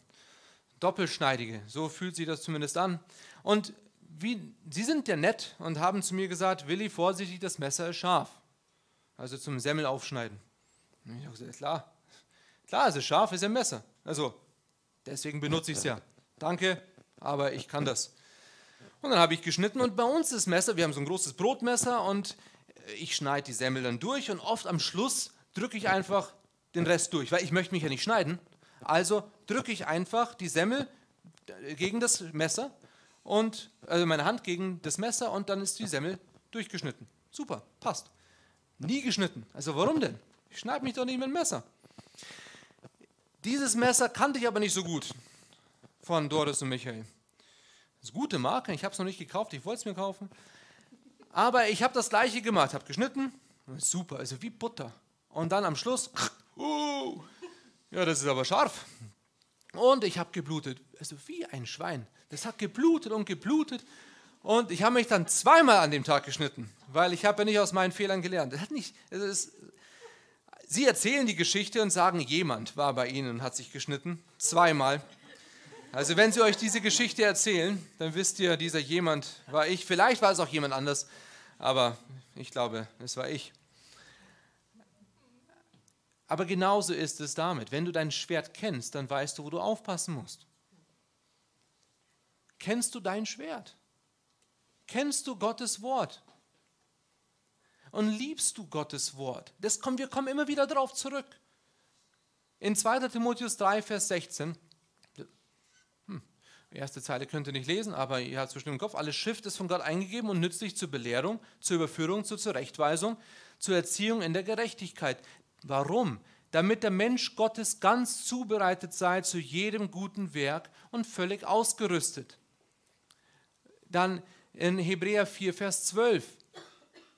Doppelschneidige, so fühlt sich das zumindest an. Und wie, sie sind ja nett und haben zu mir gesagt, Willi, vorsichtig, das Messer ist scharf. Also zum Semmel aufschneiden. Ich habe gesagt, klar, klar, es ist scharf, es ist ein Messer. Also, deswegen benutze ich es ja. Danke, aber ich kann das. Und dann habe ich geschnitten und bei uns das Messer, wir haben so ein großes Brotmesser und ich schneide die Semmel dann durch und oft am Schluss drücke ich einfach den Rest durch, weil ich möchte mich ja nicht schneiden. Also drücke ich einfach die Semmel gegen das Messer und also meine Hand gegen das Messer und dann ist die Semmel durchgeschnitten. Super, passt. Nie geschnitten. Also warum denn? Ich schneide mich doch nicht mit dem Messer. Dieses Messer kannte ich aber nicht so gut von Doris und Michael. Das ist gute Marke, ich habe es noch nicht gekauft, ich wollte es mir kaufen. Aber ich habe das gleiche gemacht, habe geschnitten, super, also wie Butter. Und dann am Schluss, uh, ja, das ist aber scharf. Und ich habe geblutet, also wie ein Schwein. Das hat geblutet und geblutet. Und ich habe mich dann zweimal an dem Tag geschnitten, weil ich habe ja nicht aus meinen Fehlern gelernt. Das hat nicht, das ist, Sie erzählen die Geschichte und sagen, jemand war bei Ihnen und hat sich geschnitten. Zweimal. Also wenn Sie euch diese Geschichte erzählen, dann wisst ihr, dieser jemand war ich. Vielleicht war es auch jemand anders, aber ich glaube, es war ich. Aber genauso ist es damit. Wenn du dein Schwert kennst, dann weißt du, wo du aufpassen musst. Kennst du dein Schwert? Kennst du Gottes Wort? Und liebst du Gottes Wort? Das kommen, wir kommen immer wieder darauf zurück. In 2. Timotheus 3, Vers 16, hm, erste Zeile könnt ihr nicht lesen, aber ihr habt es bestimmt im Kopf, alles Schrift ist von Gott eingegeben und nützlich zur Belehrung, zur Überführung, zur Zurechtweisung, zur Erziehung in der Gerechtigkeit, Warum? Damit der Mensch Gottes ganz zubereitet sei zu jedem guten Werk und völlig ausgerüstet. Dann in Hebräer 4, Vers 12.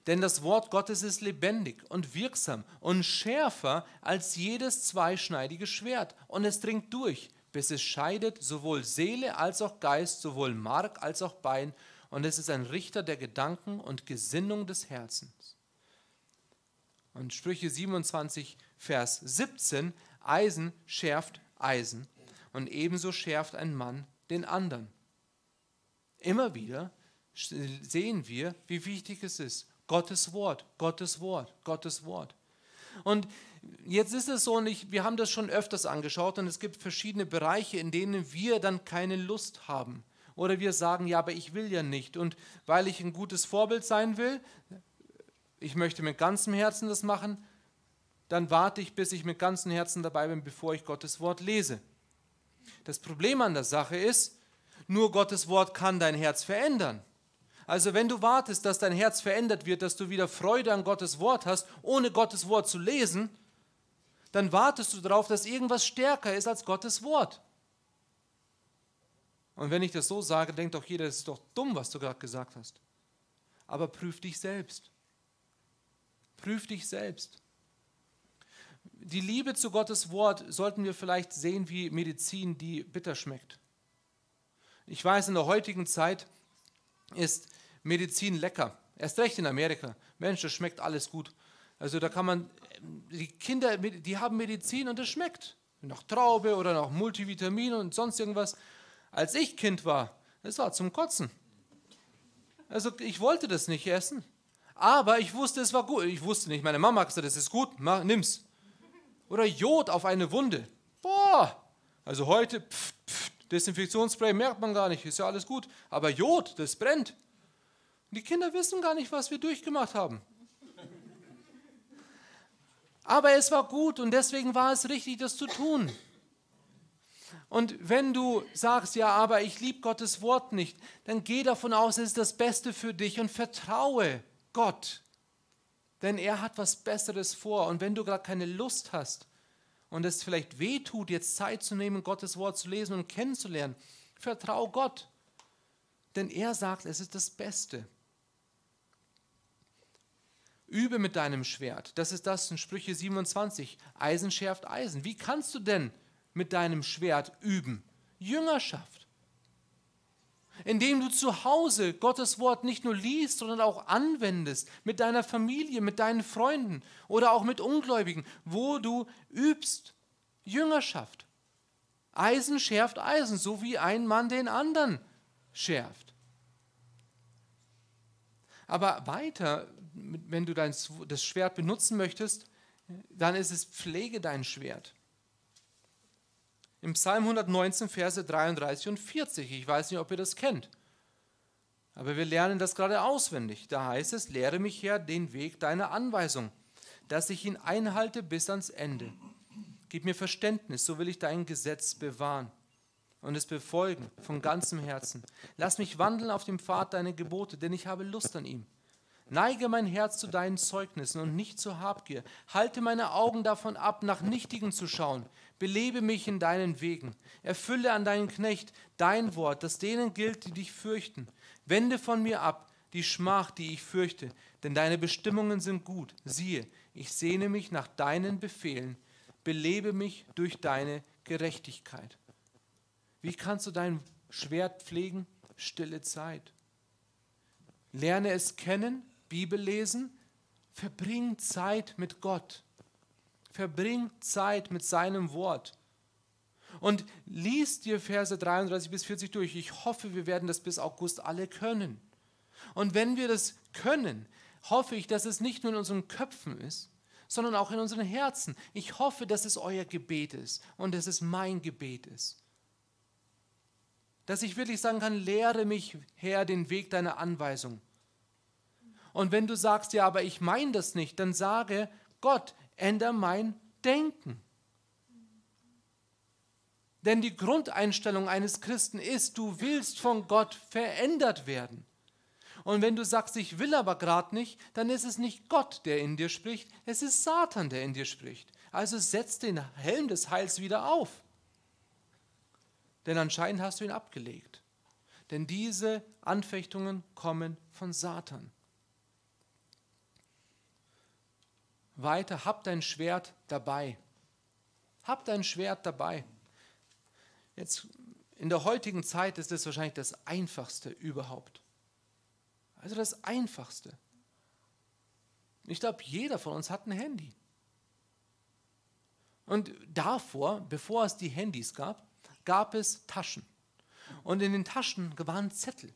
Denn das Wort Gottes ist lebendig und wirksam und schärfer als jedes zweischneidige Schwert. Und es dringt durch, bis es scheidet sowohl Seele als auch Geist, sowohl Mark als auch Bein. Und es ist ein Richter der Gedanken und Gesinnung des Herzens. Und Sprüche 27, Vers 17, Eisen schärft Eisen und ebenso schärft ein Mann den anderen. Immer wieder sehen wir, wie wichtig es ist. Gottes Wort, Gottes Wort, Gottes Wort. Und jetzt ist es so, und ich, wir haben das schon öfters angeschaut, und es gibt verschiedene Bereiche, in denen wir dann keine Lust haben. Oder wir sagen, ja, aber ich will ja nicht. Und weil ich ein gutes Vorbild sein will, ich möchte mit ganzem Herzen das machen, dann warte ich, bis ich mit ganzem Herzen dabei bin, bevor ich Gottes Wort lese. Das Problem an der Sache ist, nur Gottes Wort kann dein Herz verändern. Also wenn du wartest, dass dein Herz verändert wird, dass du wieder Freude an Gottes Wort hast, ohne Gottes Wort zu lesen, dann wartest du darauf, dass irgendwas stärker ist als Gottes Wort. Und wenn ich das so sage, denkt doch jeder, das ist doch dumm, was du gerade gesagt hast. Aber prüf dich selbst. Prüf dich selbst. Die Liebe zu Gottes Wort sollten wir vielleicht sehen wie Medizin, die bitter schmeckt. Ich weiß, in der heutigen Zeit ist Medizin lecker. Erst recht in Amerika. Mensch, das schmeckt alles gut. Also da kann man, die Kinder, die haben Medizin und es schmeckt. Nach Traube oder nach Multivitamin und sonst irgendwas. Als ich Kind war, das war zum Kotzen. Also ich wollte das nicht essen. Aber ich wusste, es war gut. Ich wusste nicht, meine Mama gesagt, das ist gut, mach, nimm's. Oder Jod auf eine Wunde. Boah! Also heute, pff, pff, Desinfektionsspray merkt man gar nicht, ist ja alles gut. Aber Jod, das brennt. Die Kinder wissen gar nicht, was wir durchgemacht haben. Aber es war gut und deswegen war es richtig, das zu tun. Und wenn du sagst, ja, aber ich liebe Gottes Wort nicht, dann geh davon aus, es ist das Beste für dich und vertraue Gott. Denn er hat was Besseres vor. Und wenn du gerade keine Lust hast und es vielleicht weh tut, jetzt Zeit zu nehmen, Gottes Wort zu lesen und kennenzulernen, vertraue Gott. Denn er sagt, es ist das Beste. Übe mit deinem Schwert. Das ist das in Sprüche 27. Eisen schärft Eisen. Wie kannst du denn mit deinem Schwert üben? Jüngerschaft. Indem du zu Hause Gottes Wort nicht nur liest, sondern auch anwendest mit deiner Familie, mit deinen Freunden oder auch mit Ungläubigen, wo du übst. Jüngerschaft. Eisen schärft Eisen, so wie ein Mann den anderen schärft. Aber weiter wenn du dein, das Schwert benutzen möchtest, dann ist es pflege dein Schwert. Im Psalm 119, Verse 33 und 40, ich weiß nicht, ob ihr das kennt, aber wir lernen das gerade auswendig. Da heißt es, lehre mich her den Weg deiner Anweisung, dass ich ihn einhalte bis ans Ende. Gib mir Verständnis, so will ich dein Gesetz bewahren und es befolgen von ganzem Herzen. Lass mich wandeln auf dem Pfad deiner Gebote, denn ich habe Lust an ihm. Neige mein Herz zu deinen Zeugnissen und nicht zur Habgier. Halte meine Augen davon ab, nach Nichtigen zu schauen. Belebe mich in deinen Wegen. Erfülle an deinen Knecht dein Wort, das denen gilt, die dich fürchten. Wende von mir ab die Schmach, die ich fürchte, denn deine Bestimmungen sind gut. Siehe, ich sehne mich nach deinen Befehlen. Belebe mich durch deine Gerechtigkeit. Wie kannst du dein Schwert pflegen? Stille Zeit. Lerne es kennen Bibel lesen, verbring Zeit mit Gott. Verbring Zeit mit seinem Wort. Und lies dir Verse 33 bis 40 durch. Ich hoffe, wir werden das bis August alle können. Und wenn wir das können, hoffe ich, dass es nicht nur in unseren Köpfen ist, sondern auch in unseren Herzen. Ich hoffe, dass es euer Gebet ist und dass es mein Gebet ist. Dass ich wirklich sagen kann, lehre mich, Herr, den Weg deiner Anweisung. Und wenn du sagst, ja, aber ich meine das nicht, dann sage, Gott, ändere mein Denken. Denn die Grundeinstellung eines Christen ist, du willst von Gott verändert werden. Und wenn du sagst, ich will aber gerade nicht, dann ist es nicht Gott, der in dir spricht, es ist Satan, der in dir spricht. Also setz den Helm des Heils wieder auf. Denn anscheinend hast du ihn abgelegt. Denn diese Anfechtungen kommen von Satan. Weiter, hab dein Schwert dabei. Hab dein Schwert dabei. Jetzt in der heutigen Zeit ist das wahrscheinlich das Einfachste überhaupt. Also das Einfachste. Ich glaube, jeder von uns hat ein Handy. Und davor, bevor es die Handys gab, gab es Taschen. Und in den Taschen waren Zettel.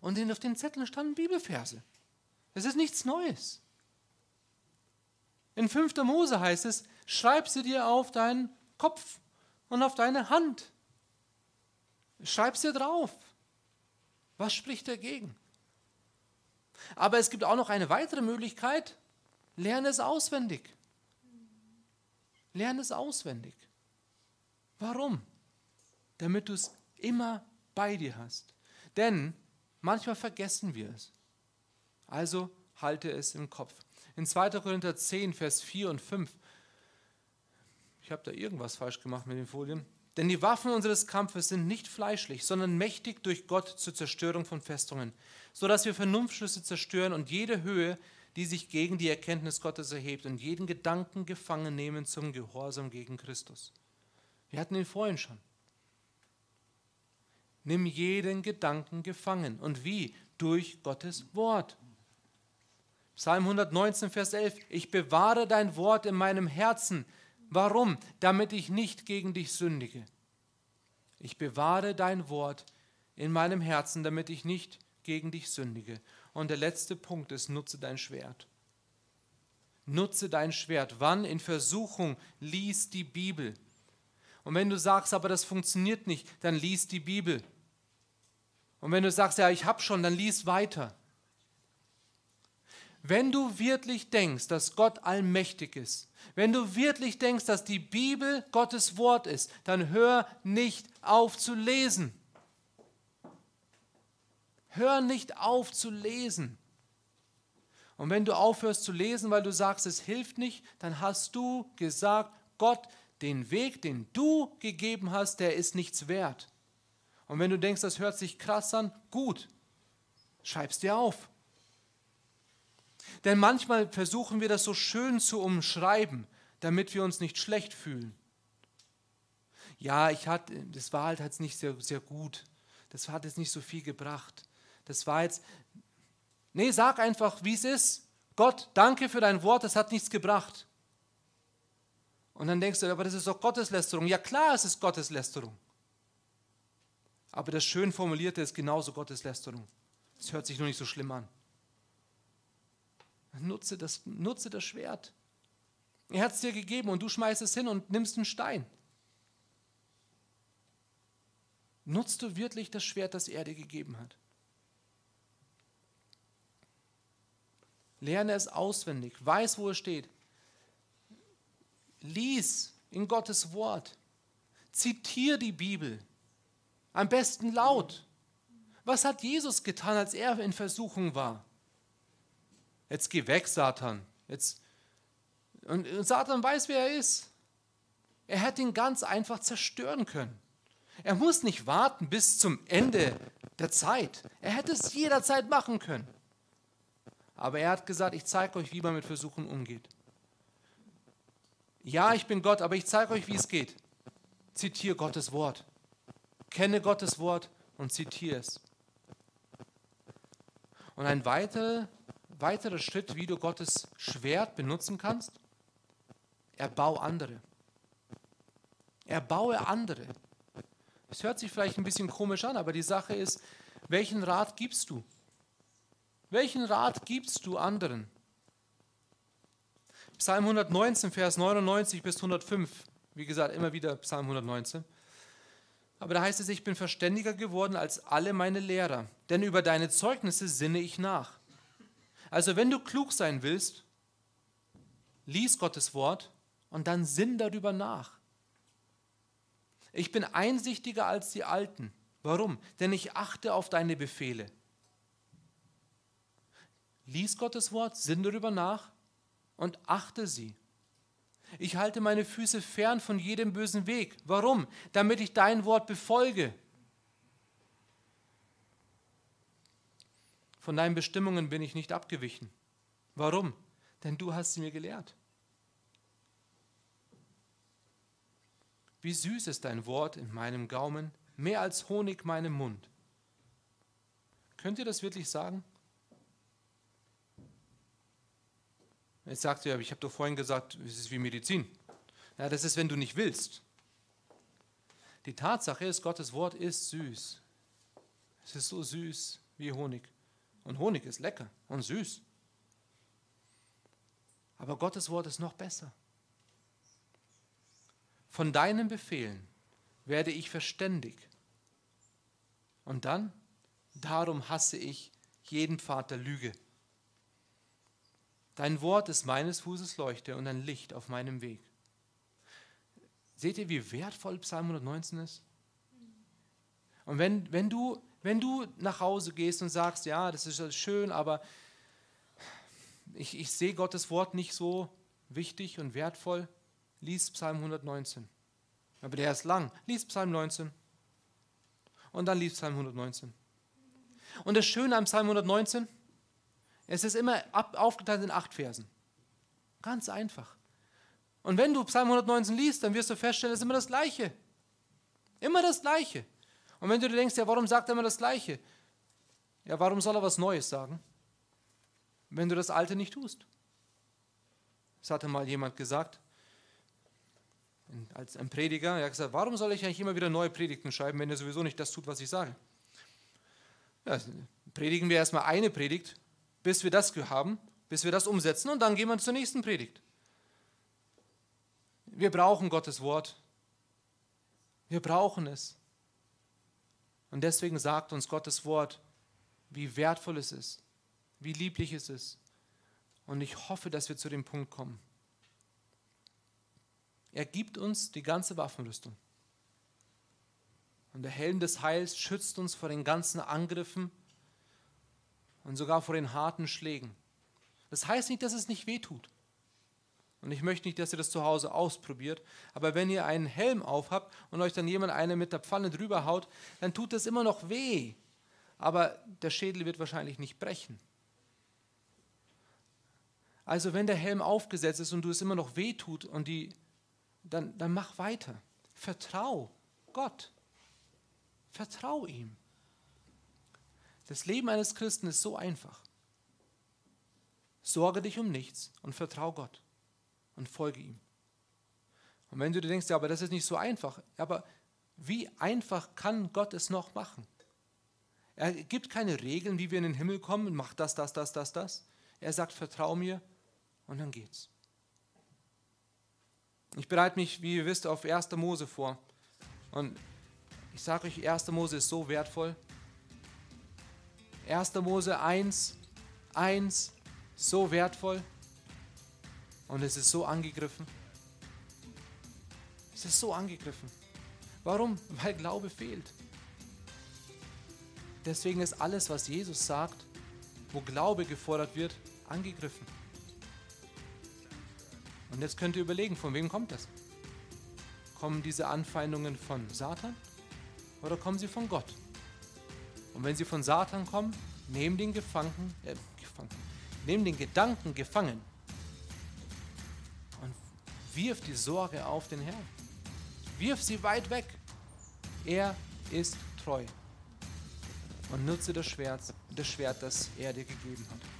Und auf den Zetteln standen Bibelverse. Das ist nichts Neues. In 5. Mose heißt es, schreib sie dir auf deinen Kopf und auf deine Hand. Schreib sie drauf. Was spricht dagegen? Aber es gibt auch noch eine weitere Möglichkeit. Lerne es auswendig. Lerne es auswendig. Warum? Damit du es immer bei dir hast. Denn manchmal vergessen wir es. Also halte es im Kopf. In 2. Korinther 10, Vers 4 und 5. Ich habe da irgendwas falsch gemacht mit den Folien. Denn die Waffen unseres Kampfes sind nicht fleischlich, sondern mächtig durch Gott zur Zerstörung von Festungen, sodass wir Vernunftschlüsse zerstören und jede Höhe, die sich gegen die Erkenntnis Gottes erhebt und jeden Gedanken gefangen nehmen zum Gehorsam gegen Christus. Wir hatten ihn vorhin schon. Nimm jeden Gedanken gefangen. Und wie? Durch Gottes Wort. Psalm 119, Vers 11. Ich bewahre dein Wort in meinem Herzen. Warum? Damit ich nicht gegen dich sündige. Ich bewahre dein Wort in meinem Herzen, damit ich nicht gegen dich sündige. Und der letzte Punkt ist, nutze dein Schwert. Nutze dein Schwert. Wann in Versuchung lies die Bibel. Und wenn du sagst, aber das funktioniert nicht, dann lies die Bibel. Und wenn du sagst, ja, ich habe schon, dann lies weiter. Wenn du wirklich denkst, dass Gott allmächtig ist, wenn du wirklich denkst, dass die Bibel Gottes Wort ist, dann hör nicht auf zu lesen. Hör nicht auf zu lesen. Und wenn du aufhörst zu lesen, weil du sagst, es hilft nicht, dann hast du gesagt, Gott, den Weg, den du gegeben hast, der ist nichts wert. Und wenn du denkst, das hört sich krass an, gut, schreib's dir auf. Denn manchmal versuchen wir das so schön zu umschreiben, damit wir uns nicht schlecht fühlen. Ja, ich hatte, das war halt jetzt nicht sehr, sehr gut. Das hat jetzt nicht so viel gebracht. Das war jetzt. Nee, sag einfach, wie es ist. Gott, danke für dein Wort, das hat nichts gebracht. Und dann denkst du, aber das ist doch Gotteslästerung. Ja klar, es ist Gotteslästerung. Aber das schön formulierte ist genauso Gotteslästerung. Es hört sich nur nicht so schlimm an. Nutze das, nutze das Schwert. Er hat es dir gegeben und du schmeißt es hin und nimmst einen Stein. Nutzt du wirklich das Schwert, das er dir gegeben hat? Lerne es auswendig, weiß, wo es steht. Lies in Gottes Wort. Zitiere die Bibel. Am besten laut. Was hat Jesus getan, als er in Versuchung war? Jetzt geh weg, Satan. Jetzt. Und Satan weiß, wer er ist. Er hätte ihn ganz einfach zerstören können. Er muss nicht warten bis zum Ende der Zeit. Er hätte es jederzeit machen können. Aber er hat gesagt, ich zeige euch, wie man mit Versuchen umgeht. Ja, ich bin Gott, aber ich zeige euch, wie es geht. Zitiere Gottes Wort. Kenne Gottes Wort und zitiere es. Und ein weiterer, weiterer Schritt, wie du Gottes Schwert benutzen kannst, erbau andere. Erbaue andere. Es hört sich vielleicht ein bisschen komisch an, aber die Sache ist, welchen Rat gibst du? Welchen Rat gibst du anderen? Psalm 119, Vers 99 bis 105. Wie gesagt, immer wieder Psalm 119. Aber da heißt es, ich bin verständiger geworden als alle meine Lehrer, denn über deine Zeugnisse sinne ich nach. Also wenn du klug sein willst, lies Gottes Wort und dann sinn darüber nach. Ich bin einsichtiger als die Alten. Warum? Denn ich achte auf deine Befehle. Lies Gottes Wort, sinn darüber nach und achte sie. Ich halte meine Füße fern von jedem bösen Weg. Warum? Damit ich dein Wort befolge. Von deinen Bestimmungen bin ich nicht abgewichen. Warum? Denn du hast sie mir gelehrt. Wie süß ist dein Wort in meinem Gaumen, mehr als Honig meinem Mund. Könnt ihr das wirklich sagen? Jetzt sagt ihr, ich habe doch vorhin gesagt, es ist wie Medizin. Ja, das ist, wenn du nicht willst. Die Tatsache ist, Gottes Wort ist süß. Es ist so süß wie Honig. Und Honig ist lecker und süß. Aber Gottes Wort ist noch besser. Von deinen Befehlen werde ich verständig. Und dann, darum hasse ich jeden Pfad der Lüge. Dein Wort ist meines Fußes Leuchte und ein Licht auf meinem Weg. Seht ihr, wie wertvoll Psalm 119 ist? Und wenn, wenn, du, wenn du nach Hause gehst und sagst, ja, das ist schön, aber ich, ich sehe Gottes Wort nicht so wichtig und wertvoll, lies Psalm 119. Aber der ist lang. Lies Psalm 19. Und dann lies Psalm 119. Und das Schöne am Psalm 119, es ist immer ab, aufgeteilt in acht Versen. Ganz einfach. Und wenn du Psalm 119 liest, dann wirst du feststellen, es ist immer das Gleiche. Immer das Gleiche. Und wenn du dir denkst, ja, warum sagt er immer das Gleiche? Ja, warum soll er was Neues sagen, wenn du das Alte nicht tust? Das hatte mal jemand gesagt, als ein Prediger. Er hat gesagt, warum soll ich eigentlich immer wieder neue Predigten schreiben, wenn er sowieso nicht das tut, was ich sage? Ja, predigen wir erstmal eine Predigt, bis wir das haben, bis wir das umsetzen und dann gehen wir zur nächsten Predigt. Wir brauchen Gottes Wort. Wir brauchen es. Und deswegen sagt uns Gottes Wort, wie wertvoll es ist, wie lieblich es ist. Und ich hoffe, dass wir zu dem Punkt kommen. Er gibt uns die ganze Waffenrüstung. Und der Helm des Heils schützt uns vor den ganzen Angriffen und sogar vor den harten Schlägen. Das heißt nicht, dass es nicht wehtut. Und ich möchte nicht, dass ihr das zu Hause ausprobiert. Aber wenn ihr einen Helm aufhabt und euch dann jemand eine mit der Pfanne drüber haut, dann tut das immer noch weh. Aber der Schädel wird wahrscheinlich nicht brechen. Also wenn der Helm aufgesetzt ist und du es immer noch weh tut und die, dann, dann mach weiter. Vertrau Gott. Vertrau ihm. Das Leben eines Christen ist so einfach. Sorge dich um nichts und vertrau Gott und folge ihm. Und wenn du dir denkst, ja, aber das ist nicht so einfach, aber wie einfach kann Gott es noch machen? Er gibt keine Regeln, wie wir in den Himmel kommen, mach das, das, das, das, das. Er sagt, vertrau mir und dann geht's. Ich bereite mich, wie ihr wisst, auf 1. Mose vor. Und ich sage euch, 1. Mose ist so wertvoll. 1. Mose 1, 1, so wertvoll. Und es ist so angegriffen. Es ist so angegriffen. Warum? Weil Glaube fehlt. Deswegen ist alles, was Jesus sagt, wo Glaube gefordert wird, angegriffen. Und jetzt könnt ihr überlegen, von wem kommt das? Kommen diese Anfeindungen von Satan oder kommen sie von Gott? Und wenn sie von Satan kommen, nehmen den Gefangen, äh, Gefangen, nehmen den Gedanken gefangen Wirf die Sorge auf den Herrn. Wirf sie weit weg. Er ist treu. Und nutze das Schwert, das Schwert, das er dir gegeben hat.